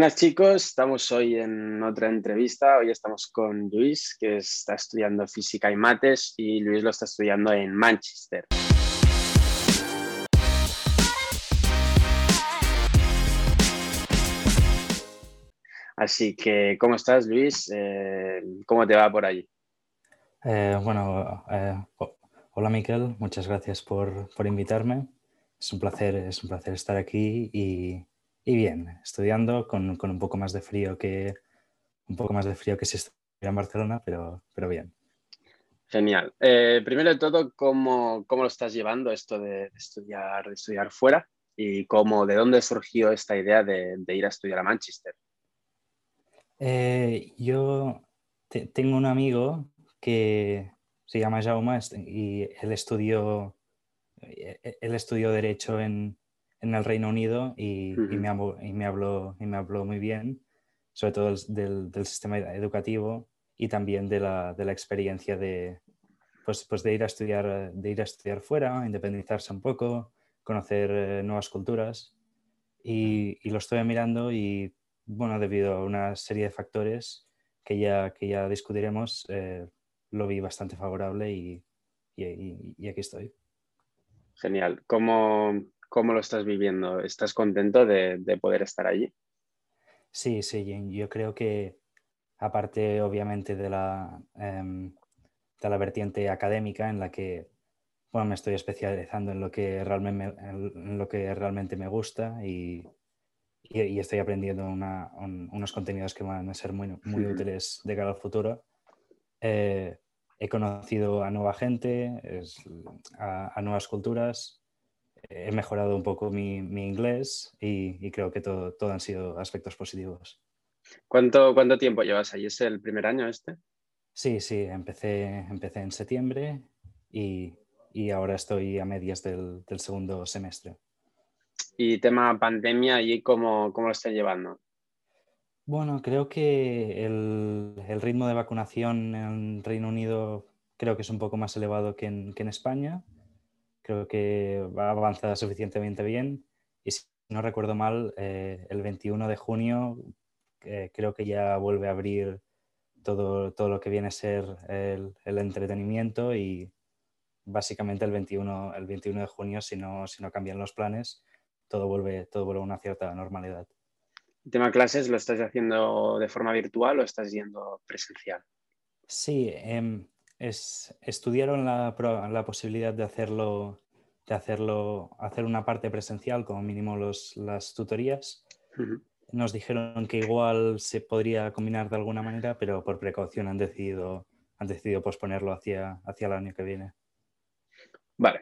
Buenas chicos, estamos hoy en otra entrevista. Hoy estamos con Luis, que está estudiando física y mates, y Luis lo está estudiando en Manchester. Así que, ¿cómo estás, Luis? Eh, ¿Cómo te va por allí? Eh, bueno, eh, hola Miquel, muchas gracias por, por, invitarme. Es un placer, es un placer estar aquí y, y bien, estudiando con, con, un poco más de frío que un poco más de frío que si estuviera en Barcelona, pero, pero bien. Genial. Eh, primero de todo, ¿cómo, ¿cómo, lo estás llevando esto de estudiar, de estudiar fuera? ¿Y cómo, de dónde surgió esta idea de, de ir a estudiar a Manchester? Eh, yo te, tengo un amigo que se llama Jaume y él estudió, eh, él estudió Derecho en, en el Reino Unido y, uh -huh. y, me habló, y, me habló, y me habló muy bien, sobre todo del, del sistema educativo y también de la, de la experiencia de, pues, pues de, ir a estudiar, de ir a estudiar fuera, independizarse un poco, conocer eh, nuevas culturas. Y, y, lo estoy mirando y, bueno, debido a una serie de factores que ya, que ya discutiremos, eh, lo vi bastante favorable y, y, y, aquí estoy. Genial. ¿Cómo, ¿Cómo lo estás viviendo? ¿Estás contento de, de poder estar allí? Sí, sí, yo creo que aparte obviamente de la, um, de la vertiente académica en la que bueno, me estoy especializando en lo que realmente me, en lo que realmente me gusta y, y, y estoy aprendiendo una, un, unos contenidos que van a ser muy, muy útiles de cara al futuro. Eh, he conocido a nueva gente, es, a, a, nuevas culturas, he mejorado un poco mi, mi inglés y, y, creo que todo, todo han sido aspectos positivos. ¿Cuánto, ¿Cuánto tiempo llevas ahí? ¿Es el primer año este? Sí, sí, empecé, empecé en septiembre y, y ahora estoy a medias del, del, segundo semestre. ¿Y tema pandemia, y cómo, cómo lo están llevando? Bueno, creo que el, el, ritmo de vacunación en Reino Unido creo que es un poco más elevado que en, que en España creo que va avanzada suficientemente bien. Y si no recuerdo mal, eh, el 21 de junio eh, creo que ya vuelve a abrir todo, todo lo que viene a ser el, el, entretenimiento y básicamente el 21, el 21 de junio, si no, si no cambian los planes, todo vuelve, todo vuelve a una cierta normalidad. ¿El tema clases lo estás haciendo de forma virtual o estás yendo presencial? Sí, eh, es, estudiaron la, la, posibilidad de hacerlo, de hacerlo, hacer una parte presencial, como mínimo los, las tutorías. Uh -huh. Nos dijeron que igual se podría combinar de alguna manera, pero por precaución han decidido, han decidido posponerlo hacia, hacia el año que viene. Vale,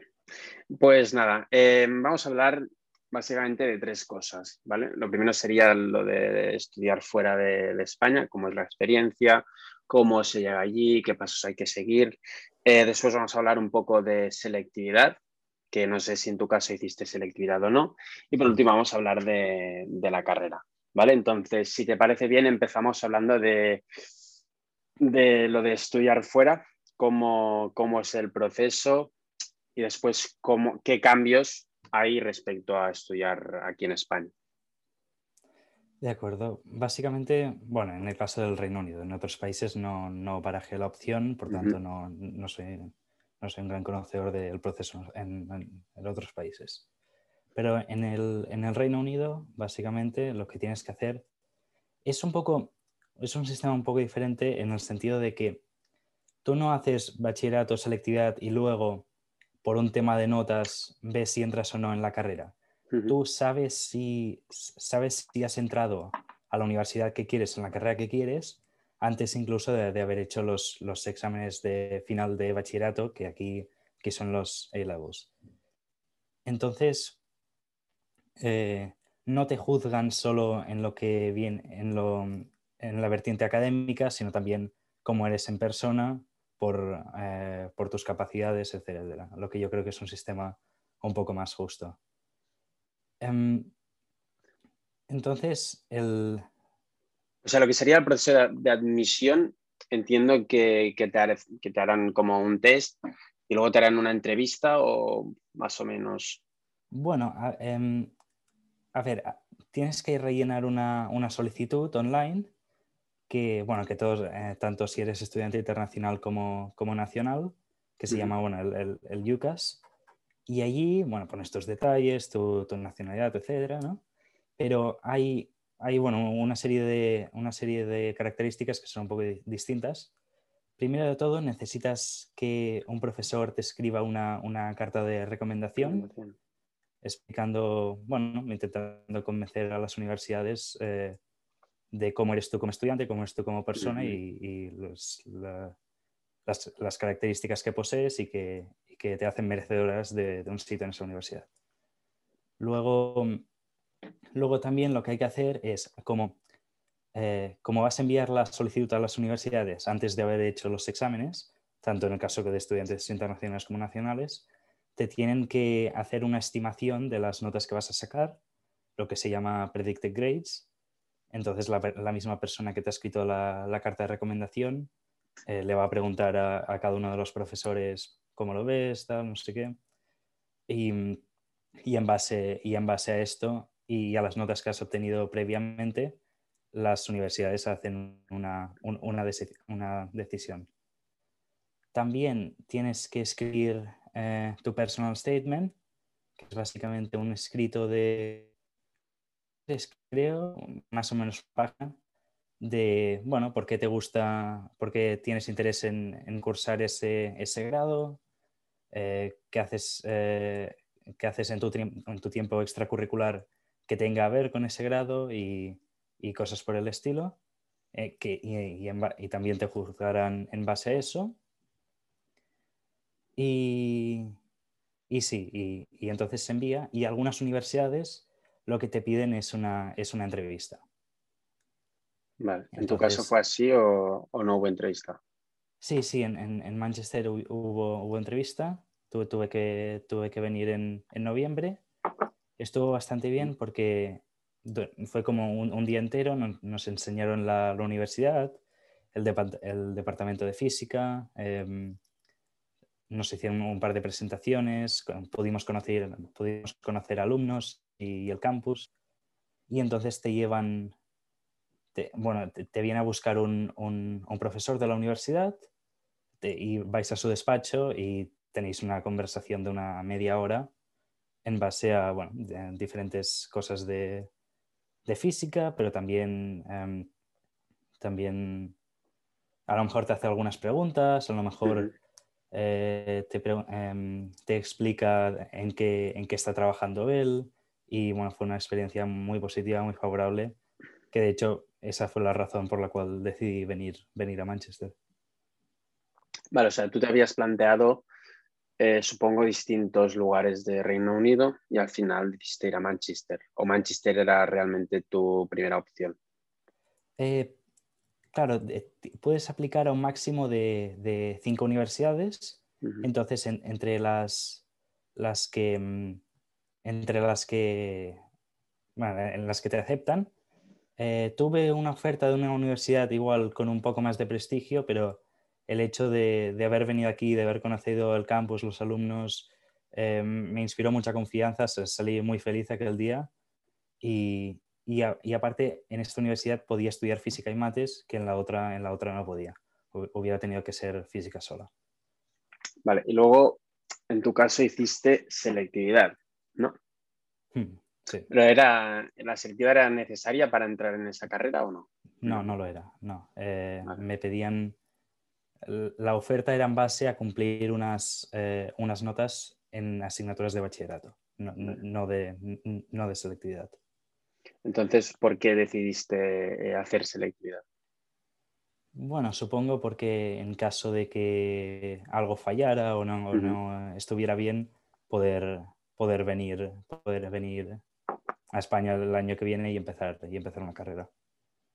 pues nada, eh, vamos a hablar básicamente de tres cosas, ¿vale? Lo primero sería lo de estudiar fuera de, de España, cómo es la experiencia, cómo se llega allí, qué pasos hay que seguir. Eh, después vamos a hablar un poco de selectividad, que no sé si en tu caso hiciste selectividad o no. Y por último vamos a hablar de, de la carrera, ¿vale? Entonces, si te parece bien, empezamos hablando de, de lo de estudiar fuera, cómo, cómo es el proceso y después cómo, qué cambios hay respecto a estudiar aquí en España. De acuerdo. Básicamente, bueno, en el caso del Reino Unido, en otros países no, no barajé la opción, por tanto uh -huh. no, no, soy, no soy un gran conocedor del proceso en, en, en otros países. Pero en el, en el, Reino Unido, básicamente, lo que tienes que hacer es un poco, es un sistema un poco diferente en el sentido de que tú no haces bachillerato, selectividad y luego, por un tema de notas, ves si entras o no en la carrera tú sabes si, sabes si has entrado a la universidad que quieres, en la carrera que quieres, antes incluso de, haber hecho los, los, exámenes de final de bachillerato, que aquí que son los A-levels. Entonces, eh, no te juzgan solo en lo que viene, en, lo, en la vertiente académica, sino también cómo eres en persona, por, eh, por tus capacidades, etcétera. Lo que yo creo que es un sistema un poco más justo. Um, entonces, el... O sea, lo que sería el proceso de admisión, entiendo que, que, te, que te harán como un test y luego te harán una entrevista o más o menos. Bueno, a, a ver, tienes que rellenar una, solicitud online que, bueno, que todos, eh, tanto si eres estudiante internacional como, como nacional, que se llama, bueno, el, el, UCAS, y allí, bueno, pones tus detalles, tu, tu nacionalidad, etcétera, ¿no? Pero hay, hay, bueno, una serie, de, una serie de características que son un poco distintas. Primero de todo, necesitas que un profesor te escriba una, una carta de recomendación explicando, bueno, intentando convencer a las universidades eh, de cómo eres tú como estudiante, cómo eres tú como persona y, las, las, características que posees y que, que te hacen merecedoras de, de, un sitio en esa universidad. Luego, luego también lo que hay que hacer es, como, eh, como vas a enviar la solicitud a las universidades antes de haber hecho los exámenes, tanto en el caso de estudiantes internacionales como nacionales, te tienen que hacer una estimación de las notas que vas a sacar, lo que se llama predicted grades. Entonces, la, misma persona que te ha escrito la, carta de recomendación eh, le va a preguntar a, cada uno de los profesores cómo lo ves, tal, no sé qué. Y, en, base, y en base a esto y a las notas que has obtenido previamente, las universidades hacen una, una decisión. También tienes que escribir eh, tu personal statement, que es básicamente un escrito de, creo, más o menos página, de, bueno, por qué te gusta, por qué tienes interés en, cursar ese, grado, eh, qué haces, eh, haces en, tu, en, tu, tiempo extracurricular que tenga a ver con ese grado y, cosas por el estilo. que, y, y, también te juzgarán en base a eso. Y, sí, y, entonces se envía y algunas universidades lo que te piden es una, es una entrevista. Vale. ¿En tu caso fue así o, no hubo entrevista? Sí, sí, en, Manchester hubo, hubo entrevista. Tuve, tuve, que, tuve que venir en, noviembre. Estuvo bastante bien porque fue como un, día entero. Nos, enseñaron la, universidad, el, el, departamento de física, em, nos hicieron un par de presentaciones, pudimos conocer, pudimos conocer alumnos y el campus. Y entonces te llevan, bueno, te, viene a buscar un, un, profesor de la universidad y vais a su despacho y tenéis una conversación de una media hora en base a bueno, diferentes cosas de, de, física, pero también, em, también a lo mejor te hace algunas preguntas, a lo mejor... Eh, te, em, te, explica en qué, en qué está trabajando él y bueno, fue una experiencia muy positiva, muy favorable, que de hecho esa fue la razón por la cual decidí venir, venir a Manchester. Vale, o sea, tú te habías planteado, eh, supongo, distintos lugares de Reino Unido y al final decidiste ir a Manchester. ¿O Manchester era realmente tu primera opción? Eh, claro, puedes aplicar a un máximo de, cinco universidades. Entonces, entre las, las que mm, entre las que en las que te aceptan, eh, tuve una oferta de una universidad igual con un poco más de prestigio, pero el hecho de, haber venido aquí, de haber conocido el campus, los alumnos, eh, me inspiró mucha confianza, salí muy feliz aquel día y, y, aparte, en esta universidad podía estudiar física y mates, que en la otra, en la otra no podía. Hubiera tenido que ser física sola. Vale, y luego, en tu caso, hiciste selectividad, ¿no? Hmm, sí. ¿Pero era, la selectividad era necesaria para entrar en esa carrera o no? No, no lo era, no. Eh, me pedían... La oferta era en base a cumplir unas, eh, unas notas en asignaturas de bachillerato, no, de, no de selectividad. Entonces, ¿por qué decidiste eh, hacer selectividad? Bueno, supongo porque en caso de que algo fallara o no, estuviera bien, poder, poder, venir, poder venir a España el año que viene y empezar, y empezar una carrera.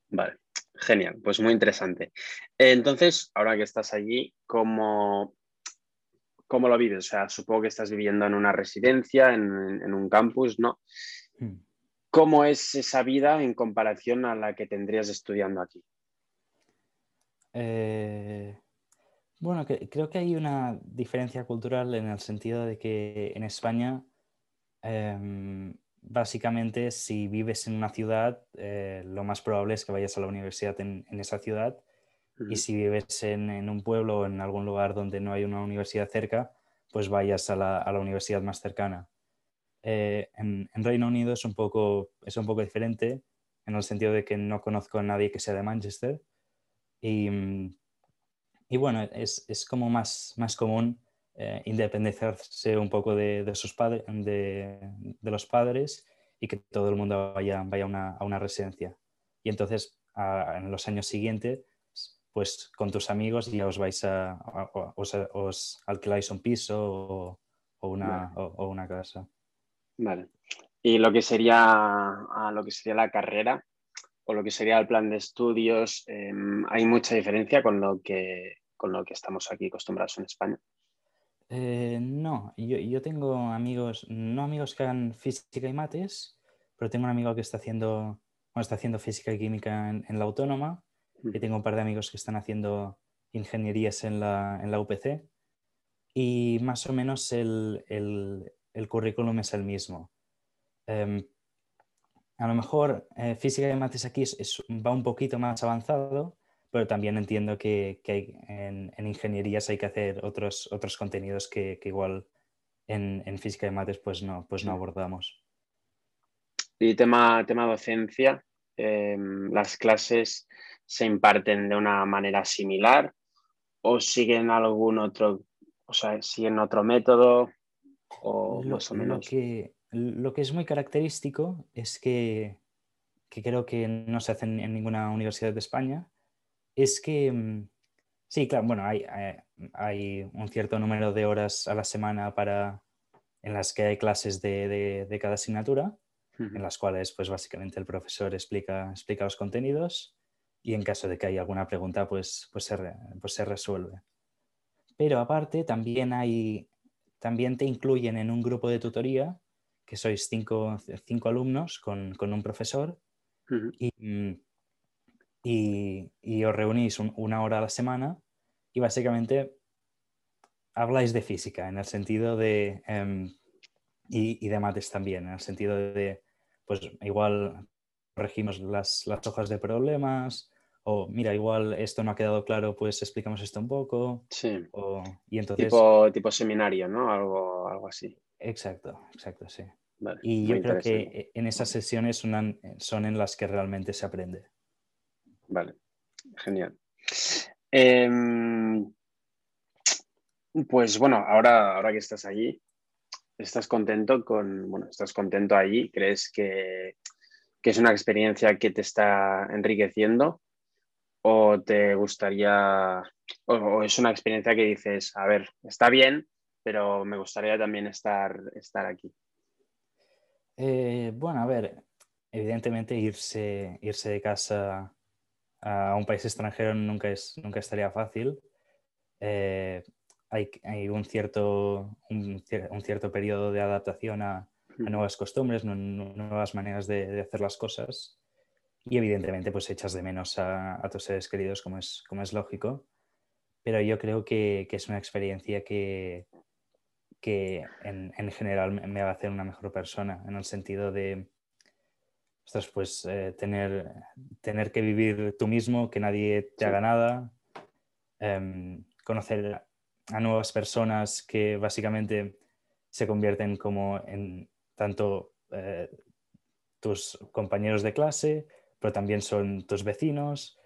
Vale, genial, pues muy interesante. Entonces, ahora que estás allí, ¿cómo, cómo lo vives? O sea, supongo que estás viviendo en una residencia, en, un campus, ¿no? Hmm. ¿Cómo es esa vida en comparación a la que tendrías estudiando aquí? Eh, bueno, creo que hay una diferencia cultural en el sentido de que en España em, básicamente, si vives en una ciudad, eh, lo más probable es que vayas a la universidad en, esa ciudad. Y si vives en, un pueblo o en algún lugar donde no hay una universidad cerca, pues vayas a la, universidad más cercana. Eh, en, Reino Unido es un, poco, es un poco diferente en el sentido de que no conozco a nadie que sea de Manchester. Y, y bueno, es, es, como más, más común eh, independizarse un poco de, de sus padres, de, de, los padres y que todo el mundo vaya, vaya a, una, a una residencia. Y entonces, en los años siguientes, pues con tus amigos ya os vais a, os, os, alquiláis un piso o, o una, o, una casa. Vale. Y lo que sería a lo que sería la carrera o lo que sería el plan de estudios, em, ¿hay mucha diferencia con lo que con lo que estamos aquí acostumbrados en España? Eh, no, yo, tengo amigos, no amigos que hagan física y mates, pero tengo un amigo que está haciendo, está haciendo física y química en, la autónoma y tengo un par de amigos que están haciendo ingenierías en la, en la UPC y más o menos el, currículum es el mismo. Em, a lo mejor eh, física y mates aquí va un poquito más avanzado, pero también entiendo que, en, ingenierías hay que hacer otros, otros contenidos que, igual en, física y mates pues no, pues no abordamos. Y tema, tema docencia, em, ¿las clases se imparten de una manera similar o siguen algún otro, o sea, siguen otro método o más o menos? Lo que, lo que es muy característico es que, que creo que no se hace en ninguna universidad de España, es que, mm, sí, claro, bueno, hay, hay, un cierto número de horas a la semana para, en las que hay clases de, de, cada asignatura, en las cuales, pues básicamente el profesor explica, explica los contenidos y en caso de que haya alguna pregunta, pues, pues, se, pues se resuelve. Pero aparte, también hay, también te incluyen en un grupo de tutoría, que sois cinco, cinco alumnos con, con, un profesor, y, y, os reunís una hora a la semana y básicamente habláis de física en el sentido de, em, y, de mates también, en el sentido de, pues igual corregimos las, las, hojas de problemas o mira, igual esto no ha quedado claro, pues explicamos esto un poco. Sí. y entonces... tipo, tipo seminario, ¿no? Algo, algo así. Exacto, exacto, sí. y yo creo que en esas sesiones son, son en las que realmente se aprende. Vale, genial. Em, pues bueno, ahora, ahora que estás allí, ¿estás contento con, bueno, estás contento allí? ¿Crees que, es una experiencia que te está enriqueciendo? ¿O te gustaría, o, es una experiencia que dices, a ver, está bien, pero me gustaría también estar, estar aquí? Eh, bueno, a ver, evidentemente irse, irse de casa a un país extranjero nunca, es, nunca estaría fácil. Eh, hay, hay, un, cierto, un, cierto periodo de adaptación a, nuevas costumbres, nuevas maneras de, hacer las cosas. Y evidentemente pues echas de menos a, tus seres queridos, como es, como es lógico. Pero yo creo que, que es una experiencia que, que en, en, general me va a hacer una mejor persona, en el sentido de, pues eh, tener, tener que vivir tú mismo, que nadie te haga nada, em, conocer a nuevas personas que básicamente se convierten como en tanto eh, tus compañeros de clase, pero también son tus vecinos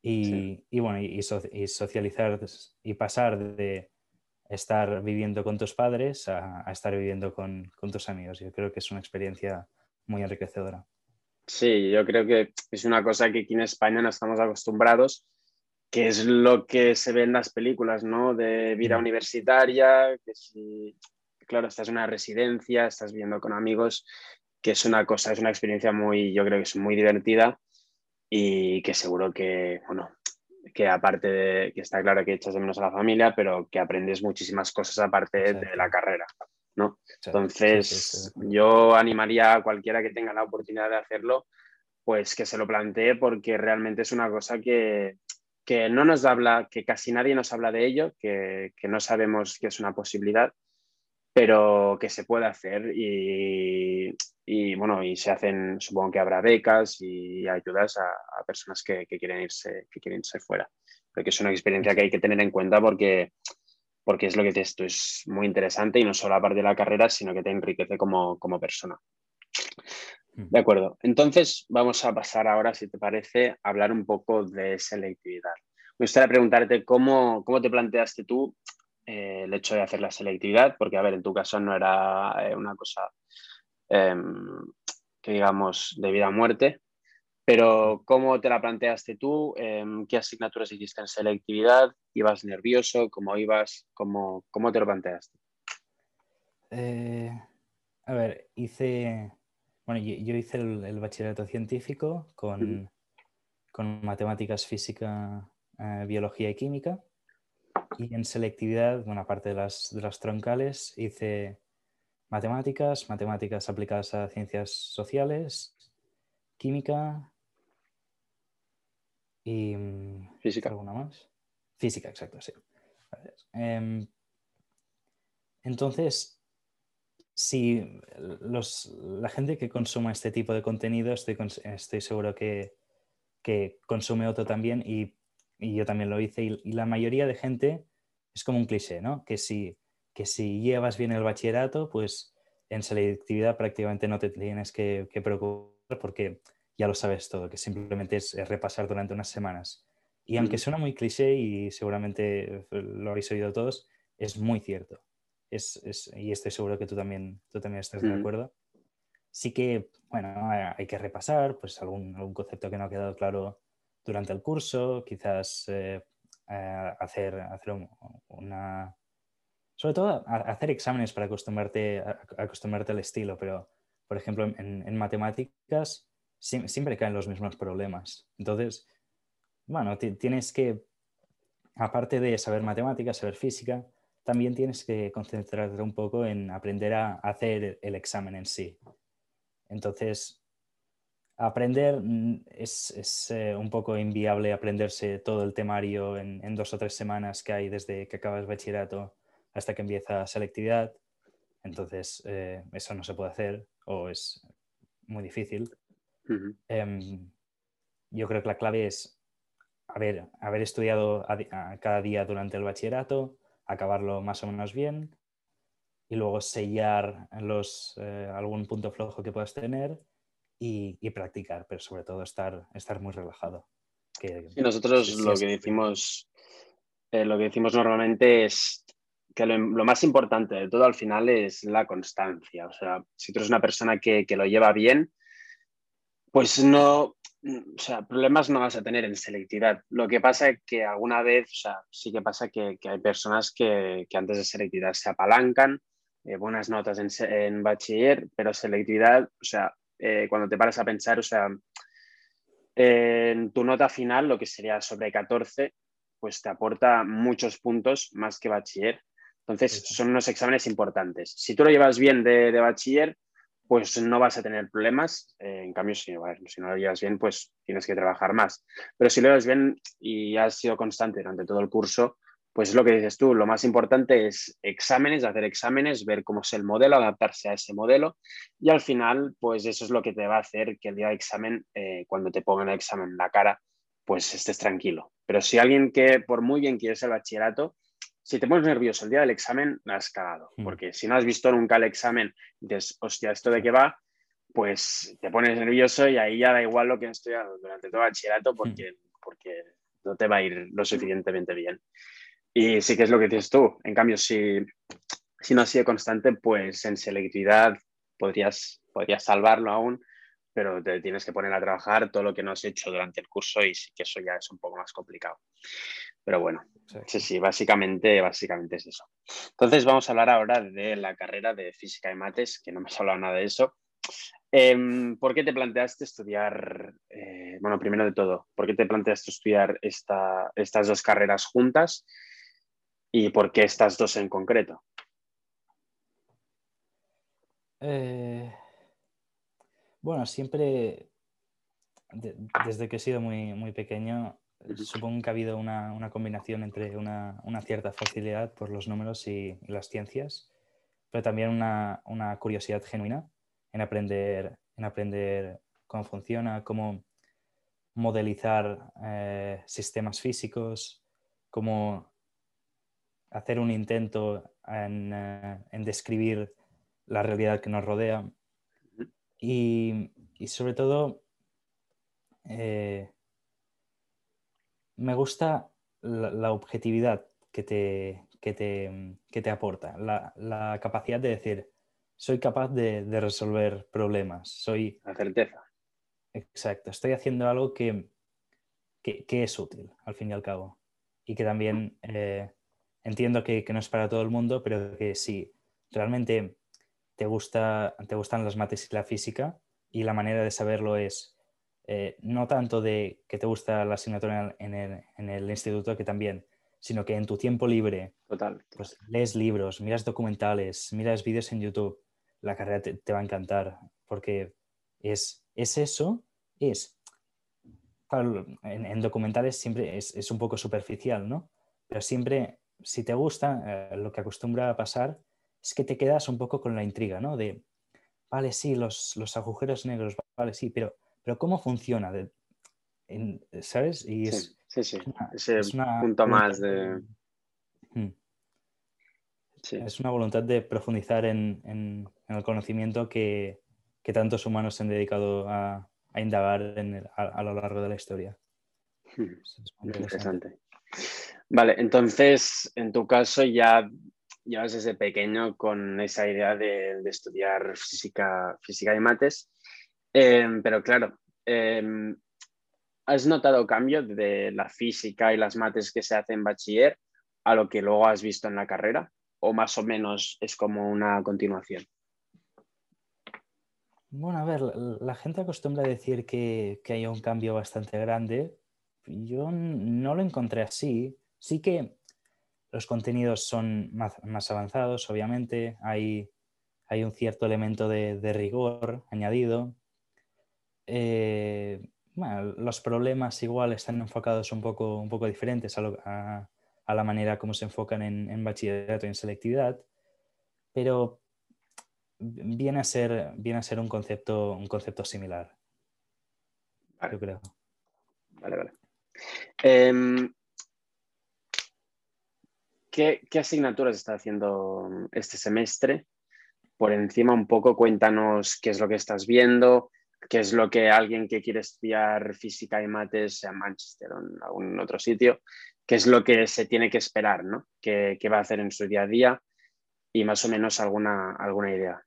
y, bueno, y, socializar y pasar de estar viviendo con tus padres a, estar viviendo con tus amigos. Yo creo que es una experiencia muy enriquecedora. Sí, yo creo que es una cosa que aquí en España no estamos acostumbrados, que es lo que se ve en las películas, ¿no? De vida mm. universitaria, que si, claro, estás en una residencia, estás viviendo con amigos, que es una cosa, es una experiencia muy, yo creo que es muy divertida y que seguro que, bueno, que aparte de que está claro que echas de menos a la familia, pero que aprendes muchísimas cosas aparte de la carrera. ¿No? Entonces, yo animaría a cualquiera que tenga la oportunidad de hacerlo, pues que se lo plantee porque realmente es una cosa que, no nos habla, que casi nadie nos habla de ello, que, no sabemos que es una posibilidad, pero que se puede hacer y, y bueno, y se hacen, supongo que habrá becas y ayudas a, personas que, quieren irse, que quieren irse fuera. Creo que es una experiencia que hay que tener en cuenta porque, porque es lo que te, esto es muy interesante y no solo aparte de la carrera, sino que te enriquece como, como persona. Mm. De acuerdo. Entonces vamos a pasar ahora, si te parece, a hablar un poco de selectividad. Me gustaría preguntarte cómo, cómo te planteaste tú eh, el hecho de hacer la selectividad, porque, a ver, en tu caso no era eh, una cosa Em, que digamos de vida a muerte. Pero ¿cómo te la planteaste tú? Em, ¿Qué asignaturas hiciste en selectividad? ¿Ibas nervioso? ¿Cómo ibas? ¿Cómo, cómo te lo planteaste? Eh, a ver, hice, bueno, yo, hice el, bachillerato científico con, con matemáticas, física, eh, biología y química. Y en selectividad, bueno, aparte de las, de las troncales, hice matemáticas, matemáticas aplicadas a ciencias sociales, química y... Física. ¿Alguna más? Física, exacto, sí. Em, entonces, si la gente que consuma este tipo de contenido, estoy, estoy seguro que, consume otro también y, yo también lo hice y, y, la mayoría de gente es como un cliché, ¿no? Que si que si llevas bien el bachillerato, pues en selectividad prácticamente no te tienes que, preocupar porque ya lo sabes todo, que simplemente es, repasar durante unas semanas. Y aunque suena muy cliché y seguramente lo habéis oído todos, es muy cierto. Es, y estoy seguro que tú también, tú también estás de acuerdo. Sí que, bueno, hay que repasar pues algún, algún concepto que no ha quedado claro durante el curso, quizás eh, eh, hacer, hacer una, sobre todo hacer exámenes para acostumbrarte, acostumbrarte al estilo, pero por ejemplo en, matemáticas siempre caen los mismos problemas. Entonces, bueno, tienes que, aparte de saber matemáticas, saber física, también tienes que concentrarte un poco en aprender a hacer el examen en sí. Entonces, aprender mm, es, eh, un poco inviable aprenderse todo el temario en, en, dos o tres semanas que hay desde que acabas bachillerato hasta que empieza selectividad. Entonces, eh, eso no se puede hacer o es muy difícil. Em, yo creo que la clave es haber, haber estudiado cada día durante el bachillerato, acabarlo más o menos bien y luego sellar los, eh, algún punto flojo que puedas tener y, practicar, pero sobre todo estar, estar muy relajado. Que, nosotros lo, que decimos, eh, lo que decimos normalmente es que lo, más importante de todo al final es la constancia. O sea, si tú eres una persona que, lo lleva bien, pues no, o sea, problemas no vas a tener en selectividad. Lo que pasa es que alguna vez, o sea, sí que pasa que, hay personas que, antes de selectividad se apalancan, eh, buenas notas en, bachiller, pero selectividad, o sea, eh, cuando te paras a pensar, o sea, en tu nota final, lo que sería sobre 14, pues te aporta muchos puntos más que bachiller. Entonces, son unos exámenes importantes. Si tú lo llevas bien de, bachiller, pues no vas a tener problemas. Eh, en cambio, si, si, no lo llevas bien, pues tienes que trabajar más. Pero si lo llevas bien y has sido constante durante todo el curso, pues es lo que dices tú, lo más importante es exámenes, hacer exámenes, ver cómo es el modelo, adaptarse a ese modelo y al final, pues eso es lo que te va a hacer que el día de examen, eh, cuando te pongan el examen en la cara, pues estés tranquilo. Pero si alguien que por muy bien quieres el bachillerato, si te pones nervioso el día del examen, la has cagado. Hmm. Porque si no has visto nunca el examen dices, hostia, ¿esto de qué va? Pues te pones nervioso y ahí ya da igual lo que has estudiado durante todo el bachillerato hmm. porque, porque no te va a ir lo suficientemente bien. Y sí que es lo que dices tú. En cambio, si, si no has sido constante, pues en selectividad podrías, podrías salvarlo aún, pero te tienes que poner a trabajar todo lo que no has hecho durante el curso y sí que eso ya es un poco más complicado. Pero bueno, sí, sí, básicamente, básicamente es eso. Entonces vamos a hablar ahora de la carrera de física y mates, que no me has hablado nada de eso. Em, ¿Por qué te planteaste estudiar, eh, bueno, primero de todo, ¿por qué te planteaste estudiar estas dos carreras juntas y por qué estas dos en concreto? Eh, bueno, siempre, desde que he sido muy, muy pequeño, supongo que ha habido una, combinación entre una, cierta facilidad por los números y, las ciencias, pero también una, curiosidad genuina en aprender, en aprender cómo funciona, cómo modelizar eh, sistemas físicos, cómo hacer un intento en, eh, describir la realidad que nos rodea. Y, sobre todo, eh, me gusta la, objetividad que te, que te, aporta, la, capacidad de decir, soy capaz de, resolver problemas, soy... La certeza. Exacto, estoy haciendo algo que, es útil, al fin y al cabo. Y que también eh, entiendo que, no es para todo el mundo, pero que si realmente te, gusta, te gustan las mates y la física, y la manera de saberlo es eh, no tanto de que te gusta la asignatura en el, en el, instituto, que también, sino que en tu tiempo libre Total. Pues, lees libros, miras documentales, miras vídeos en YouTube, la carrera te, va a encantar, porque es, es eso, es... en, documentales siempre es, un poco superficial, ¿no? Pero siempre, si te gusta, eh, lo que acostumbra a pasar es que te quedas un poco con la intriga, ¿no? De, vale, sí, los, los agujeros negros, vale, sí, pero pero ¿cómo funciona? ¿Sabes? Y es, sí, sí, ese punto más de... Hmm. Es una voluntad de profundizar en, el conocimiento que, tantos humanos se han dedicado a, indagar a, lo largo de la historia. Hmm. interesante. Vale, entonces, en tu caso ya llevas desde pequeño con esa idea de, de estudiar física, física y mates. Em, pero claro, em, ¿has notado cambio de la física y las mates que se hacen en bachiller a lo que luego has visto en la carrera? ¿O más o menos es como una continuación? Bueno, a ver, la, gente acostumbra decir que, que, hay un cambio bastante grande. Yo no lo encontré así. Sí que los contenidos son más, avanzados, obviamente. Hay un cierto elemento de rigor añadido. Eh, los problemas igual están enfocados un poco, un poco diferentes a, la manera como se enfocan en, bachillerato y en selectividad, pero viene a ser, viene a ser un, concepto, un concepto similar. Yo creo. Vale, vale. Em, ¿qué, ¿Qué asignaturas está haciendo este semestre? Por encima un poco, cuéntanos qué es lo que estás viendo, que es lo que alguien que quiere estudiar física y mates, en Manchester o en algún otro sitio, qué es lo que se tiene que esperar, ¿no? ¿Qué, va a hacer en su día a día y más o menos alguna, alguna idea.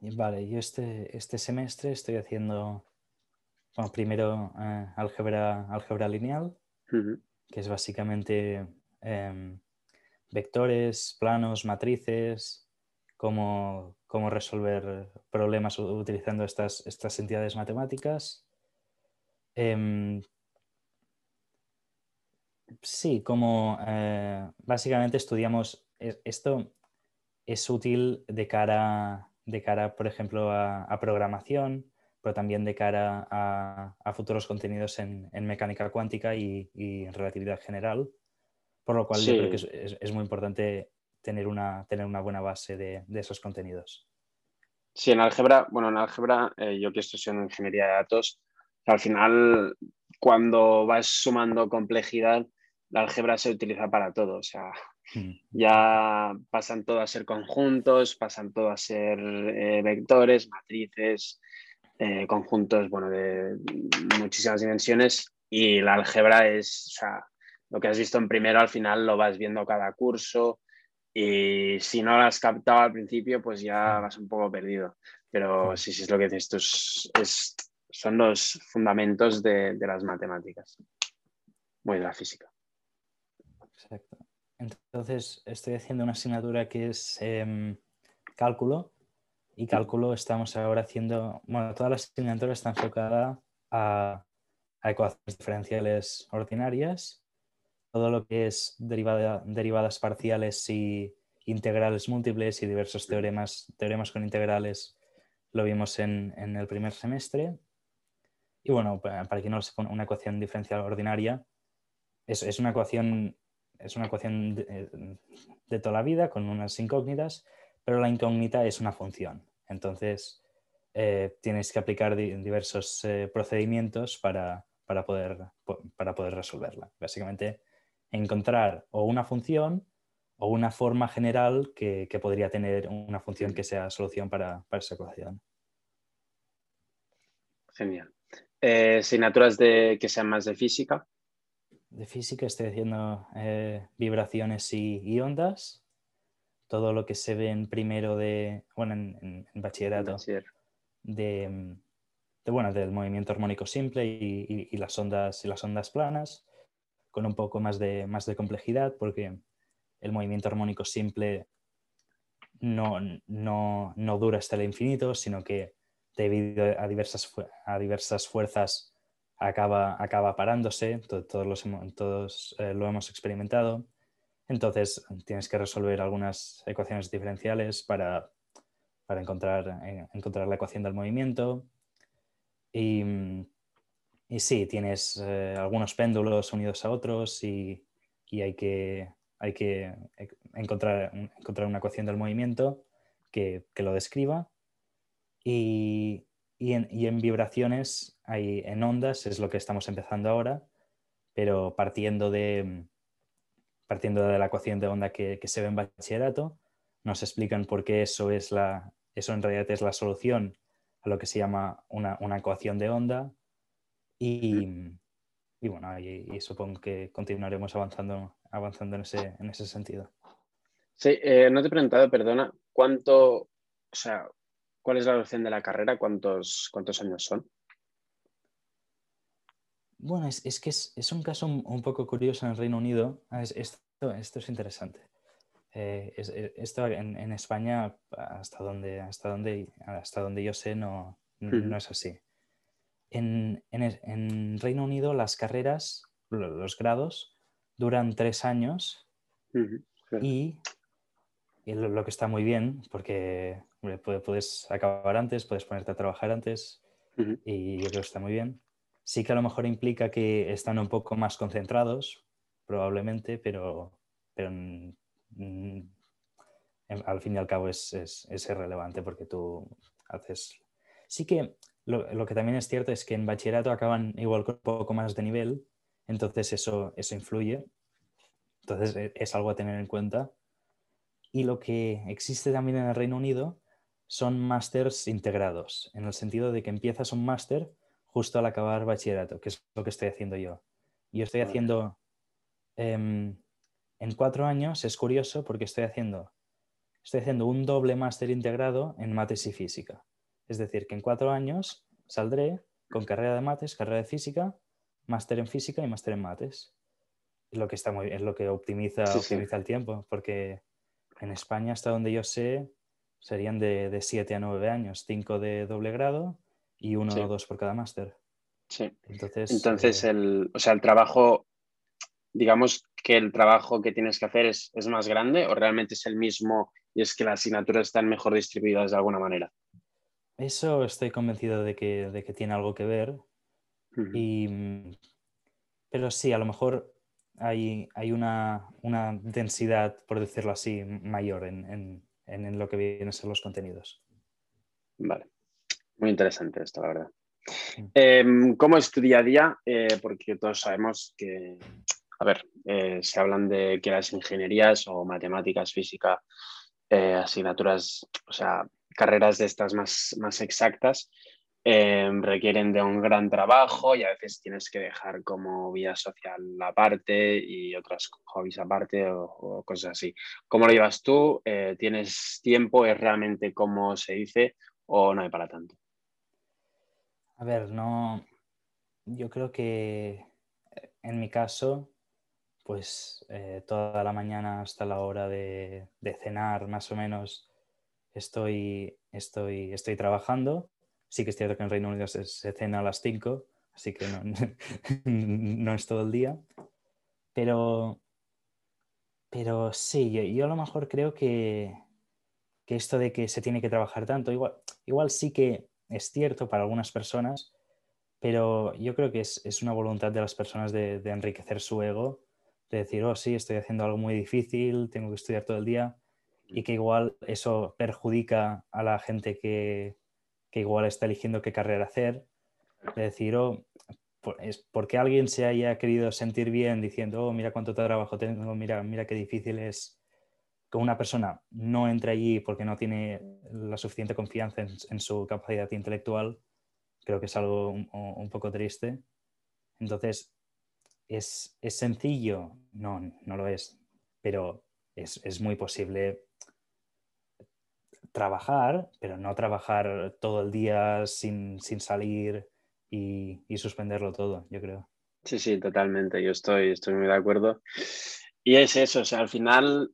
Vale, yo este, este semestre estoy haciendo, bueno, primero eh, álgebra, álgebra lineal, que es básicamente em, vectores, planos, matrices, cómo, cómo resolver problemas utilizando estas, estas entidades matemáticas. Em, sí, como eh, básicamente estudiamos esto es útil de cara, de cara por ejemplo, a, programación, pero también de cara a, futuros contenidos en, mecánica cuántica y, en relatividad general, por lo cual yo creo que es, muy importante tener una, tener una buena base de esos contenidos. Sí, en álgebra, bueno, en álgebra, eh, yo que estoy en ingeniería de datos, al final, cuando vas sumando complejidad, la álgebra se utiliza para todo. O sea, hmm. ya pasan todo a ser conjuntos, pasan todo a ser eh, vectores, matrices, eh, conjuntos, bueno, de muchísimas dimensiones. Y la álgebra es, o sea, lo que has visto en primero, al final lo vas viendo cada curso, y si no lo has captado al principio, pues ya vas un poco perdido. Pero sí, sí es lo que dices, es, son los fundamentos de, las matemáticas, muy de la física. Exacto. Entonces, estoy haciendo una asignatura que es em, cálculo y cálculo estamos ahora haciendo, bueno, toda la asignatura está enfocada a ecuaciones diferenciales ordinarias todo lo que es derivadas parciales y integrales múltiples y diversos teoremas, teoremas con integrales lo vimos en, el primer semestre. Y bueno, para quien no lo sepa, una ecuación diferencial ordinaria es, una ecuación, es una ecuación de, toda la vida con unas incógnitas, pero la incógnita es una función. Entonces, eh, tienes que aplicar diversos eh, procedimientos para, poder, para poder resolverla. Básicamente, encontrar o una función o una forma general que, podría tener una función que sea solución para, esa ecuación. Genial. Eh, asignaturas de, que sean más de física. De física estoy haciendo vibraciones y, ondas. Todo lo que se ve en primero de, bueno, en, bachillerato de, bueno, del movimiento armónico simple y, las ondas, y las ondas planas, con un poco más de, más de complejidad, porque el movimiento armónico simple no, dura hasta el infinito, sino que debido a diversas, a diversas fuerzas acaba, acaba parándose, todos, todos eh, lo hemos experimentado. Entonces tienes que resolver algunas ecuaciones diferenciales para para encontrar, eh, encontrar la ecuación del movimiento. Y, y sí, tienes eh, algunos péndulos unidos a otros y, y, hay que, hay que encontrar, encontrar una ecuación del movimiento que, que lo describa. Y, y, en, y, en, vibraciones, hay, en ondas, es lo que estamos empezando ahora, pero partiendo de, partiendo de la ecuación de onda que, que se ve en bachillerato, nos explican por qué eso es la, eso en realidad es la solución a lo que se llama una, ecuación de onda. Y, bueno, y, supongo que continuaremos avanzando, avanzando en, ese, en ese sentido. Sí, eh, no te he preguntado, perdona, ¿cuánto, o sea, cuál es la duración de la carrera? ¿Cuántos, cuántos años son? Bueno, es, que es, un caso un, poco curioso en el Reino Unido. Ah, esto, esto es interesante. Eh, eh, esto en, España, hasta donde, hasta donde, hasta donde yo sé, no, no es así. En, en, Reino Unido las carreras, los grados, duran tres años y, lo, que está muy bien, porque puedes acabar antes, puedes ponerte a trabajar antes y yo creo que está muy bien. Sí que a lo mejor implica que están un poco más concentrados, probablemente, pero, pero Mm, al fin y al cabo es, es, irrelevante porque tú haces... Sí que lo, que también es cierto es que en bachillerato acaban igual con un poco más de nivel, entonces eso, eso influye. Entonces e, es algo a tener en cuenta. Y lo que existe también en el Reino Unido son másters integrados, en el sentido de que empiezas un máster justo al acabar bachillerato, que es lo que estoy haciendo yo. Yo estoy haciendo em, en cuatro años es curioso porque estoy haciendo, estoy haciendo un doble máster integrado en mates y física. Es decir, que en cuatro años saldré con carrera de mates, carrera de física, máster en física y máster en mates. Es lo que, está muy, es lo que optimiza, optimiza el tiempo, porque en España, hasta donde yo sé, serían de, de siete a nueve años, cinco de doble grado y uno o dos por cada máster. Sí. Entonces, Entonces eh, el, o sea, el trabajo digamos que el trabajo que tienes que hacer es, más grande o realmente es el mismo y es que las asignaturas están mejor distribuidas de alguna manera? Eso estoy convencido de que, tiene algo que ver. pero sí, a lo mejor hay, una, densidad, por decirlo así, mayor en, lo que vienen a ser los contenidos. Vale, muy interesante esto, la verdad. Em, ¿Cómo es tu día a día? Eh, porque todos sabemos que a ver, eh, se hablan de que las ingenierías o matemáticas, física, eh, asignaturas, o sea, carreras de estas más, más exactas, eh, requieren de un gran trabajo y a veces tienes que dejar como vida social aparte y otras hobbies aparte o, cosas así. ¿Cómo lo llevas tú? ¿Tienes tiempo? ¿Es realmente como se dice o no hay para tanto? A ver, no. Yo creo que en mi caso pues eh, toda la mañana hasta la hora de, cenar, más o menos, estoy, estoy, estoy trabajando. Sí que es cierto que en Reino Unido se, cena a las 5, así que no, no, es todo el día. Pero, pero sí, yo, a lo mejor creo que, que, esto de que se tiene que trabajar tanto, igual, igual sí que es cierto para algunas personas, pero yo creo que es, es una voluntad de las personas de, de enriquecer su ego de decir, oh, sí, estoy haciendo algo muy difícil, tengo que estudiar todo el día. Y que igual eso perjudica a la gente que, que igual está eligiendo qué carrera hacer. De decir, oh, es porque alguien se haya querido sentir bien diciendo, oh, mira cuánto trabajo tengo, mira, mira qué difícil es que una persona no entre allí porque no tiene la suficiente confianza en, su capacidad intelectual, creo que es algo un, poco triste. Entonces, ¿es, ¿es, sencillo? No, no lo es, pero es, es muy posible trabajar, pero no trabajar todo el día sin, sin salir y, y, suspenderlo todo, yo creo. Sí, sí, totalmente. Yo estoy, estoy muy de acuerdo. Y es eso, o sea, al final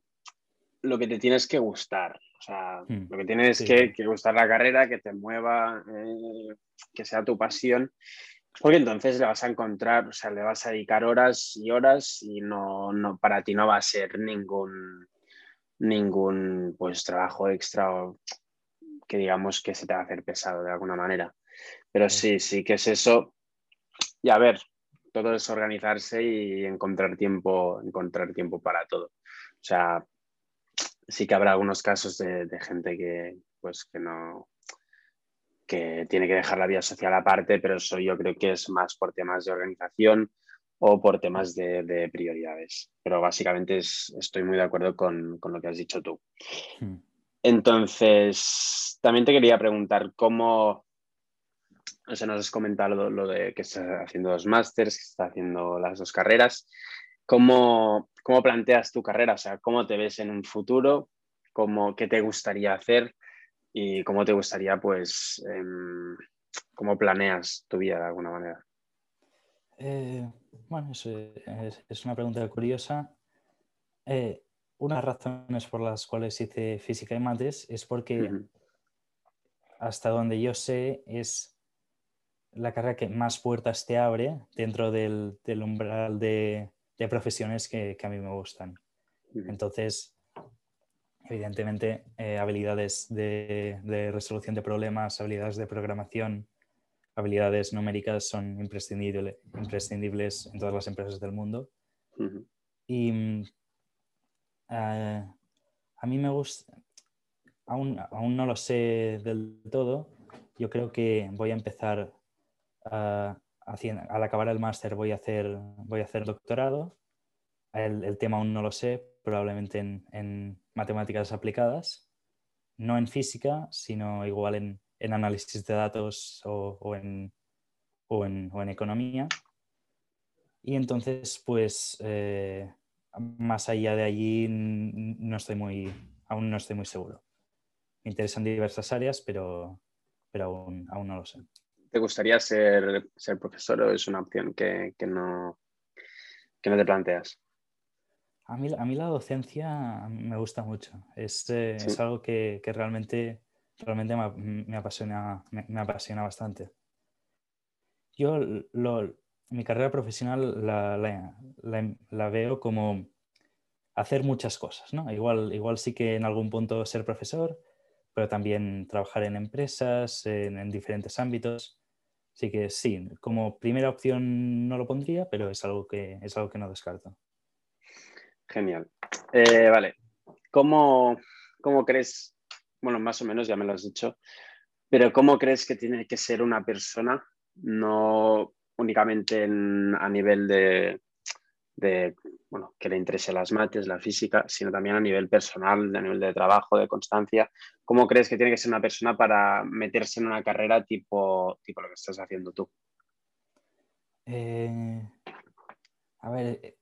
lo que te tienes que gustar. O sea, hmm. lo que tienes que, que, gustar la carrera, que te mueva, eh, que sea tu pasión. Porque entonces le vas a encontrar, o sea, le vas a dedicar horas y horas y no, no para ti no va a ser ningún, ningún pues, trabajo extra o que digamos que se te va a hacer pesado de alguna manera. Pero sí, sí que es eso. Y a ver, todo es organizarse y encontrar tiempo, encontrar tiempo para todo. O sea, sí que habrá algunos casos de, gente que, pues, que no que tiene que dejar la vida social aparte, pero eso yo creo que es más por temas de organización o por temas de, prioridades. Pero básicamente estoy muy de acuerdo con, lo que has dicho tú. Hmm. Entonces, también te quería preguntar cómo, o sea, nos has comentado lo, de que estás haciendo dos másters, que estás haciendo las dos carreras. ¿Cómo, ¿Cómo planteas tu carrera? O sea, ¿cómo te ves en un futuro? ¿Cómo, ¿Qué te gustaría hacer? ¿Y cómo te gustaría, pues, em, cómo planeas tu vida de alguna manera? Eh, bueno, es, una pregunta curiosa. Eh, una de las razones por las cuales hice física y mates es porque hasta donde yo sé es la carrera que más puertas te abre dentro del umbral de, de profesiones que, a mí me gustan. Entonces, evidentemente, eh, habilidades de, resolución de problemas, habilidades de programación, habilidades numéricas son imprescindibles en todas las empresas del mundo. Y mm, eh, a mí me gusta, aún, aún, no lo sé del todo, yo creo que voy a empezar a al acabar el máster voy a hacer, voy a hacer doctorado. El, tema aún no lo sé, probablemente en, matemáticas aplicadas, no en física, sino igual en, análisis de datos o, en, o, en, economía. Y entonces, pues, eh, más allá de allí, no estoy muy, aún no estoy muy seguro. Me interesan diversas áreas, pero, pero aún, aún no lo sé. ¿Te gustaría ser, ser profesor o es una opción que, no, que no te planteas? A mí, a mí la docencia me gusta mucho. Es, eh, es algo que, que, realmente, realmente me, apasiona, me, apasiona bastante. Yo lo, mi carrera profesional la, la, la, veo como hacer muchas cosas. ¿no? Igual, igual sí que en algún punto ser profesor, pero también trabajar en empresas, en, en diferentes ámbitos. Así que sí, como primera opción no lo pondría, pero es algo que, es algo que no descarto. Genial. Eh, vale, ¿Cómo, ¿cómo crees, bueno, más o menos ya me lo has dicho, pero cómo crees que tiene que ser una persona, no únicamente a nivel de, bueno, que le interese las mates, la física, sino también a nivel personal, a nivel de trabajo, de constancia. ¿Cómo crees que tiene que ser una persona para meterse en una carrera tipo, tipo lo que estás haciendo tú? Eh, a ver,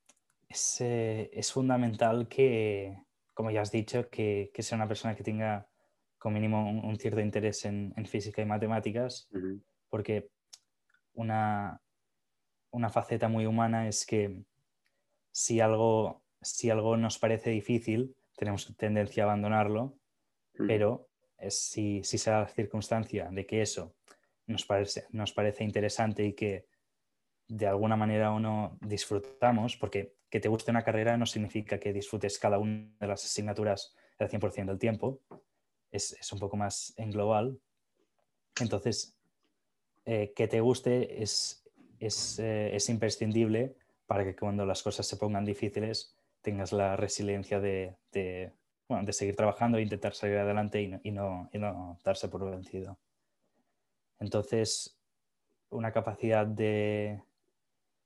es, eh, es, fundamental que, como ya has dicho, que, que, sea una persona que tenga como mínimo un, cierto interés en, en, física y matemáticas, porque una, una faceta muy humana es que si algo, si algo nos parece difícil, tenemos tendencia a abandonarlo, pero si, si se da la circunstancia de que eso nos parece, nos parece interesante y que de alguna manera o no disfrutamos, porque que te guste una carrera no significa que disfrutes cada una de las asignaturas el 100% del tiempo, es, un poco más en global. Entonces, eh, que te guste es, es, eh, es imprescindible para que cuando las cosas se pongan difíciles tengas la resiliencia de, bueno, de seguir trabajando e intentar salir adelante y no, y no, darse por vencido. Entonces, una capacidad de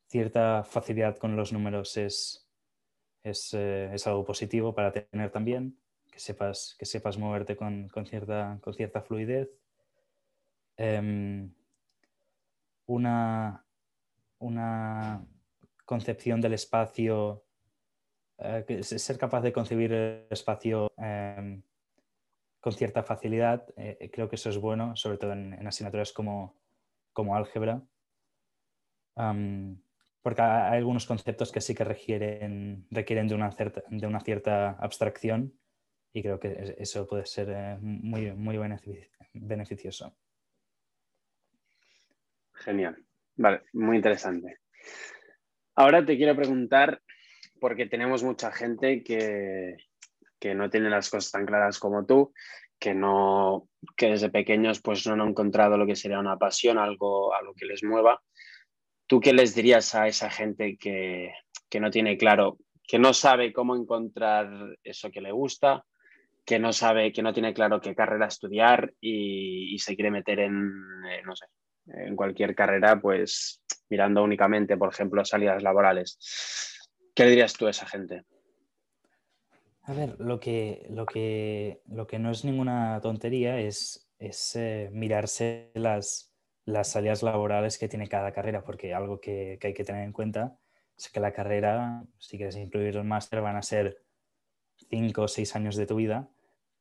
cierta facilidad con los números es, es, eh, algo positivo para tener también, que sepas, que sepas moverte con, cierta, con cierta fluidez. Em, una, una concepción del espacio eh, ser capaz de concebir el espacio em, con cierta facilidad, eh, creo que eso es bueno, sobre todo en, asignaturas como, como álgebra, porque hay algunos conceptos que sí que requieren, requieren de, una cierta, de una cierta abstracción y creo que eso puede ser eh, muy, muy beneficioso. Genial. Vale, muy interesante. Ahora te quiero preguntar porque tenemos mucha gente que, no tiene las cosas tan claras como tú, que no, que desde pequeños pues no han encontrado lo que sería una pasión, algo, algo que les mueva. ¿Tú qué les dirías a esa gente que, no tiene claro, que no sabe cómo encontrar eso que le gusta, que no sabe, que no tiene claro qué carrera estudiar y, se quiere meter en, eh, no sé, en cualquier carrera, pues mirando únicamente, por ejemplo, salidas laborales? ¿Qué le dirías tú a esa gente? A ver, lo que, lo que, lo que no es ninguna tontería es, es eh, mirarse las, las salidas laborales que tiene cada carrera, porque algo que, hay que tener en cuenta es que la carrera, si quieres incluir el máster, van a ser cinco o seis años de tu vida,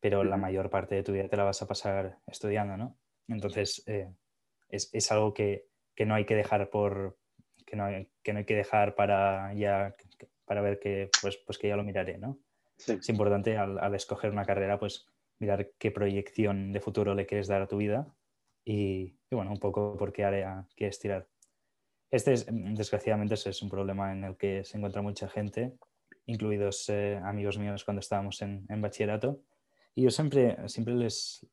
pero la mayor parte de tu vida te la vas a pasar estudiando, ¿no? Entonces, eh, es, es, algo que, que, no hay que dejar por, que no, hay, que no hay que dejar para ya para ver que pues, pues que ya lo miraré, ¿no? Es importante al, escoger una carrera, pues mirar qué proyección de futuro le quieres dar a tu vida y, bueno, un poco por qué área quieres tirar. Este, es, desgraciadamente, es un problema en el que se encuentra mucha gente, incluidos eh, amigos míos cuando estábamos en, bachillerato. Y yo siempre, siempre les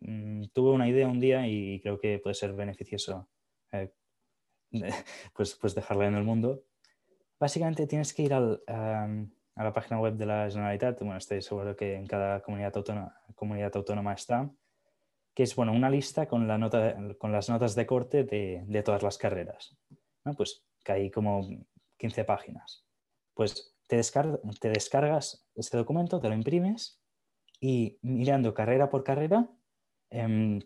mm, tuve una idea un día y creo que puede ser beneficioso eh, pues, pues dejarla en el mundo básicamente tienes que ir a la página web de la Generalitat, bueno, estoy seguro que en cada comunidad autónoma, comunidad autónoma está, que es bueno, una lista con, la nota, con las notas de corte de, todas las carreras. Pues que hay como 15 páginas. Pues te, te descargas ese documento, te lo imprimes y mirando carrera por carrera, em,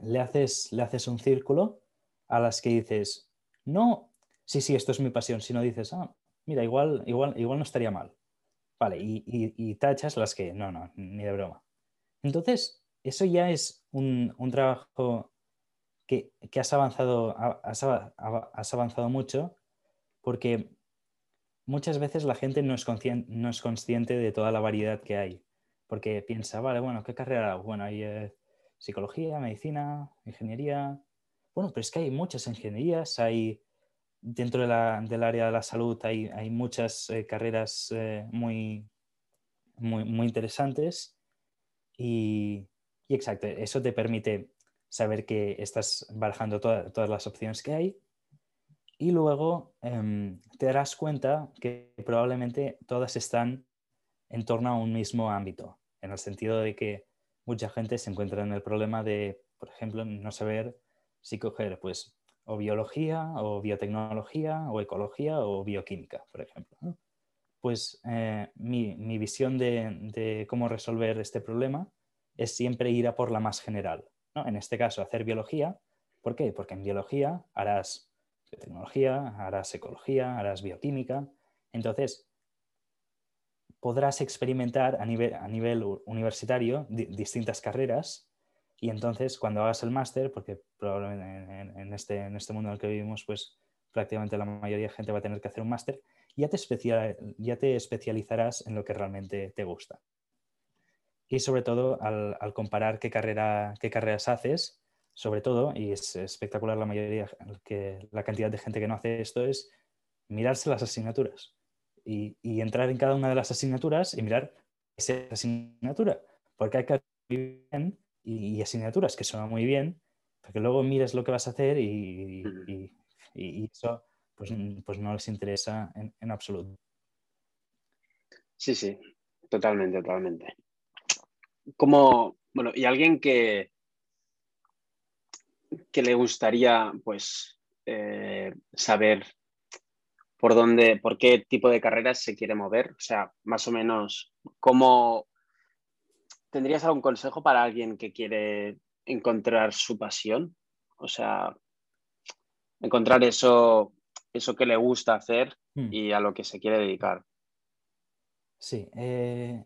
le, haces, le haces un círculo a las que dices, no sí, sí, esto es mi pasión, si no dices, ah, mira, igual, igual, igual no estaría mal. Vale, y, tachas las que, no, no, ni de broma. Entonces, eso ya es un, trabajo que, has, avanzado, has, avanzado mucho porque muchas veces la gente no es, no es consciente de toda la variedad que hay. Porque piensa, vale, bueno, ¿qué carrera? Bueno, hay psicología, medicina, ingeniería. Bueno, pero es que hay muchas ingenierías, hay dentro del área de la salud hay, muchas eh, carreras eh, muy, muy, interesantes y, y, exacto, eso te permite saber que estás barajando todas las opciones que hay y luego em, te darás cuenta que probablemente todas están en torno a un mismo ámbito, en el sentido de que mucha gente se encuentra en el problema de, por ejemplo, no saber si coger pues o biología, o biotecnología, o ecología, o bioquímica, por ejemplo. Pues eh, mi, visión de, cómo resolver este problema es siempre ir a por la más general. En este caso, hacer biología. ¿Por qué? Porque en biología harás biotecnología, harás ecología, harás bioquímica. Entonces, podrás experimentar a nivel, a nivel universitario distintas carreras y entonces, cuando hagas el máster, porque probablemente en, este, en este mundo en el que vivimos, pues prácticamente la mayoría de gente va a tener que hacer un máster, ya te, ya te especializarás en lo que realmente te gusta. Y sobre todo, al, comparar qué, carrera, qué carreras haces, sobre todo, y es espectacular la mayoría, que la cantidad de gente que no hace esto, es mirarse las asignaturas y, y entrar en cada una de las asignaturas y mirar esa asignatura, porque hay que bien y, asignaturas que suenan muy bien, porque luego mires lo que vas a hacer y, eso pues, pues, no les interesa en, absoluto. Sí, sí. totalmente, totalmente. Como, bueno, y alguien que, que le gustaría, pues, eh, saber por dónde, por qué tipo de carreras se quiere mover, o sea, más o menos, ¿cómo tendrías algún consejo para alguien que quiere encontrar su pasión? O sea, encontrar eso, eso que le gusta hacer hmm. y a lo que se quiere dedicar. Sí, eh,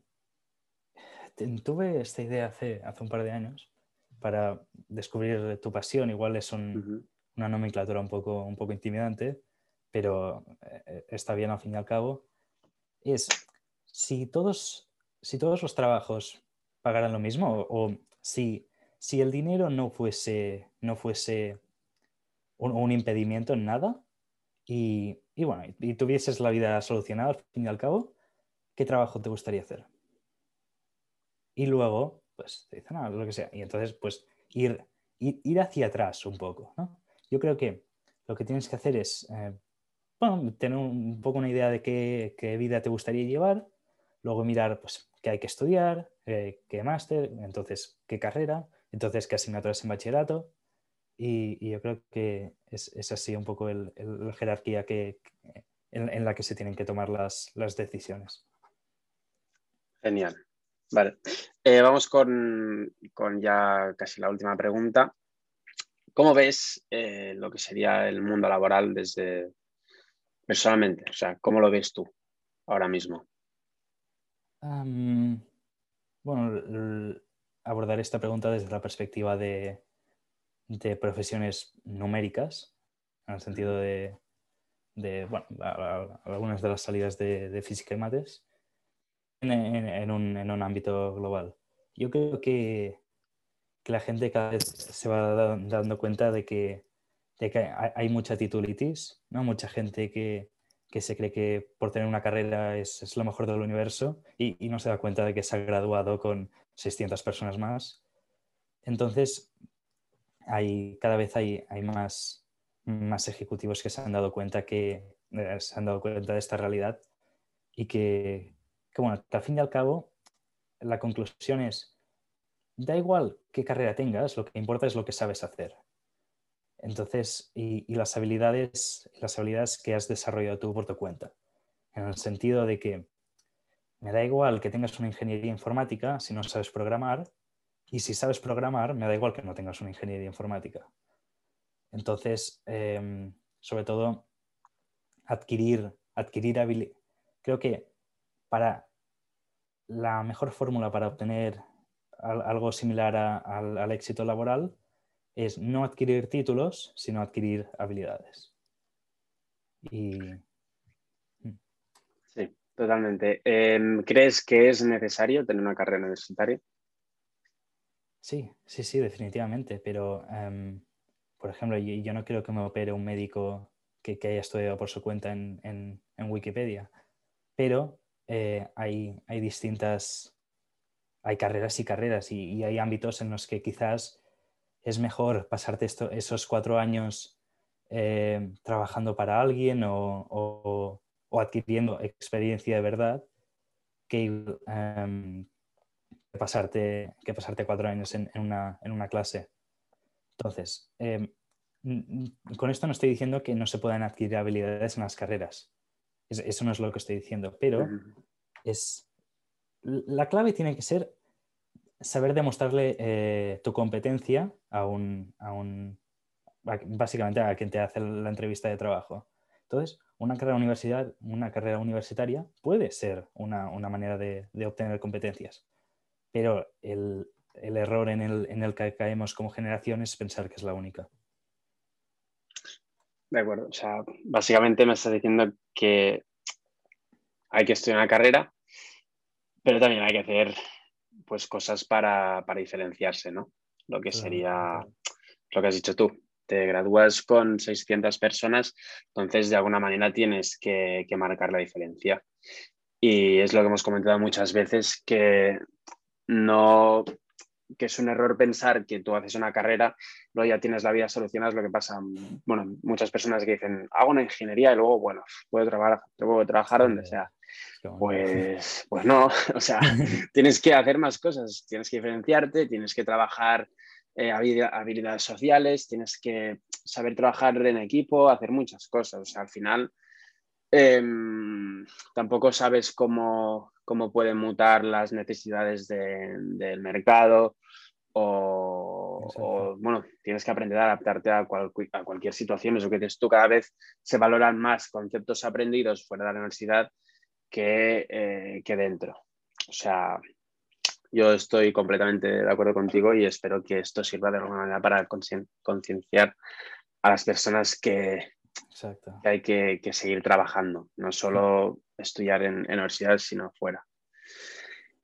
tuve esta idea hace, hace un par de años para descubrir tu pasión. Igual es una nomenclatura un poco, un poco intimidante, pero eh, está bien al fin y al cabo. Es si todos, si todos los trabajos pagaran lo mismo o, si, si el dinero no fuese, no fuese un, impedimento en nada y, y, bueno, y tuvieses la vida solucionada al fin y al cabo, ¿qué trabajo te gustaría hacer? Y luego, pues te dicen, ah, lo que sea. Y entonces, pues ir, ir, hacia atrás un poco. ¿no? Yo creo que lo que tienes que hacer es, eh, bueno, tener un poco una idea de qué, qué, vida te gustaría llevar, luego mirar, pues, qué hay que estudiar, eh, qué máster, entonces, qué carrera, entonces, qué asignaturas en bachillerato, y, yo creo que es, así un poco la jerarquía que, en, la que se tienen que tomar las, decisiones. Genial. Vale. Eh, vamos con, ya casi la última pregunta. ¿Cómo ves eh, lo que sería el mundo laboral desde personalmente? O sea, ¿cómo lo ves tú ahora mismo? bueno, abordar esta pregunta desde la perspectiva de, de profesiones numéricas, en el sentido de, bueno, algunas de las salidas de, física y mates, en, un, ámbito global. Yo creo que, la gente cada vez se va dando cuenta de que, hay, mucha titulitis, ¿no? mucha gente que, se cree que por tener una carrera es, lo mejor del universo y, y, no se da cuenta de que se ha graduado con 600 personas más. Entonces, cada vez hay, más, más ejecutivos que se han dado cuenta que eh, se han dado cuenta de esta realidad y que, bueno, al fin y al cabo la conclusión es, da igual qué carrera tengas, lo que importa es lo que sabes hacer. Entonces, y, las habilidades, las habilidades que has desarrollado tú por tu cuenta. En el sentido de que me da igual que tengas una ingeniería informática si no sabes programar, y si sabes programar, me da igual que no tengas una ingeniería informática. Entonces, em, sobre todo, adquirir, adquirir habilidad. Creo que para la mejor fórmula para obtener algo similar al, éxito laboral es no adquirir títulos, sino adquirir habilidades. Mm. Sí, totalmente. Em, ¿Crees que es necesario tener una carrera universitaria? Sí, sí, sí, definitivamente. Pero, em, por ejemplo, yo, no quiero que me opere un médico que, haya estudiado por su cuenta en, Wikipedia. Pero eh, hay, distintas, hay carreras y carreras y, hay ámbitos en los que quizás es mejor pasarte esos cuatro años eh, trabajando para alguien o, adquiriendo experiencia de verdad que em, pasarte, que pasarte cuatro años en, una, clase. Entonces, em, con esto no estoy diciendo que no se puedan adquirir habilidades en las carreras. eso no es lo que estoy diciendo, pero es la clave tiene que ser saber demostrarle eh, tu competencia a un, a un, básicamente a quien te hace la entrevista de trabajo. Entonces, una carrera, universidad, una carrera universitaria puede ser una, manera de, obtener competencias. Pero el, error en el, que caemos como generación es pensar que es la única. De acuerdo. O sea, básicamente me estás diciendo que hay que estudiar una carrera, pero también hay que hacer pues cosas para, diferenciarse, ¿no? Lo que sería lo que has dicho tú. Te gradúas con 600 personas, entonces de alguna manera tienes que marcar la diferencia. Y es lo que hemos comentado muchas veces, que no que es un error pensar que tú haces una carrera, luego ya tienes la vida solucionada, es lo que pasa, bueno, muchas personas que dicen, hago una ingeniería y luego, bueno, puedo trabajar, puedo trabajar donde sea. Pues, pues no, o sea, tienes que hacer más cosas, tienes que diferenciarte, tienes que trabajar eh, habilidades sociales, tienes que saber trabajar en equipo, hacer muchas cosas. O sea, al final em, tampoco sabes cómo, cómo, pueden mutar las necesidades del mercado o, bueno, tienes que aprender a adaptarte a, a cualquier situación. Eso que dices tú, cada vez se valoran más conceptos aprendidos fuera de la universidad que, eh, que dentro. O sea, yo estoy completamente de acuerdo contigo y espero que esto sirva de alguna manera para concienciar a las personas que, hay que, seguir trabajando, no solo estudiar en, universidades, sino fuera.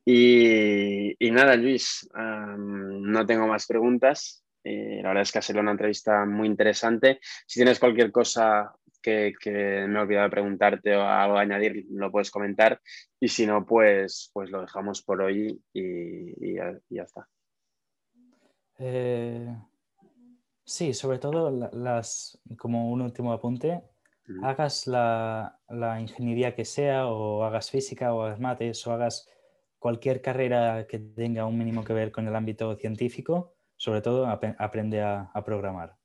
Y, nada, Luis, no tengo más preguntas. Eh, la verdad es que ha sido una entrevista muy interesante. Si tienes cualquier cosa que, me he olvidado de preguntarte o algo añadir, lo puedes comentar. Y si no, pues, pues lo dejamos por hoy y, ya, está. Eh, sí, sobre todo las, como un último apunte, hagas la, ingeniería que sea o hagas física o hagas mates o hagas cualquier carrera que tenga un mínimo que ver con el ámbito científico, sobre todo aprende a, programar,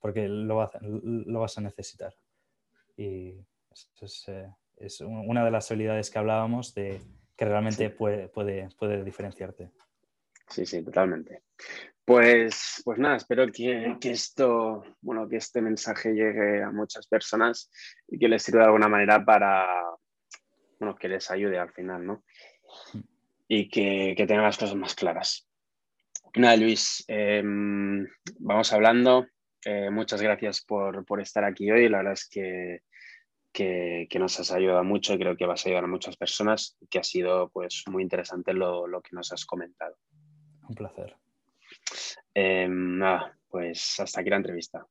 porque lo, lo vas a necesitar. Y es, eh, es, una de las habilidades que hablábamos de que realmente puede, puede, puede, diferenciarte. Sí, sí, totalmente. Pues, pues nada, espero que, que, esto, bueno, que este mensaje llegue a muchas personas y que les sirva de alguna manera para, bueno, que les ayude al final, ¿no? Mm. Y que, que tengan las cosas más claras. Nada, Luis, em, vamos hablando. Eh, muchas gracias por, estar aquí hoy. La verdad es que, que, nos has ayudado mucho y creo que vas a ayudar a muchas personas, que ha sido pues, muy interesante lo, que nos has comentado. Un placer. Eh, nada, pues hasta aquí la entrevista.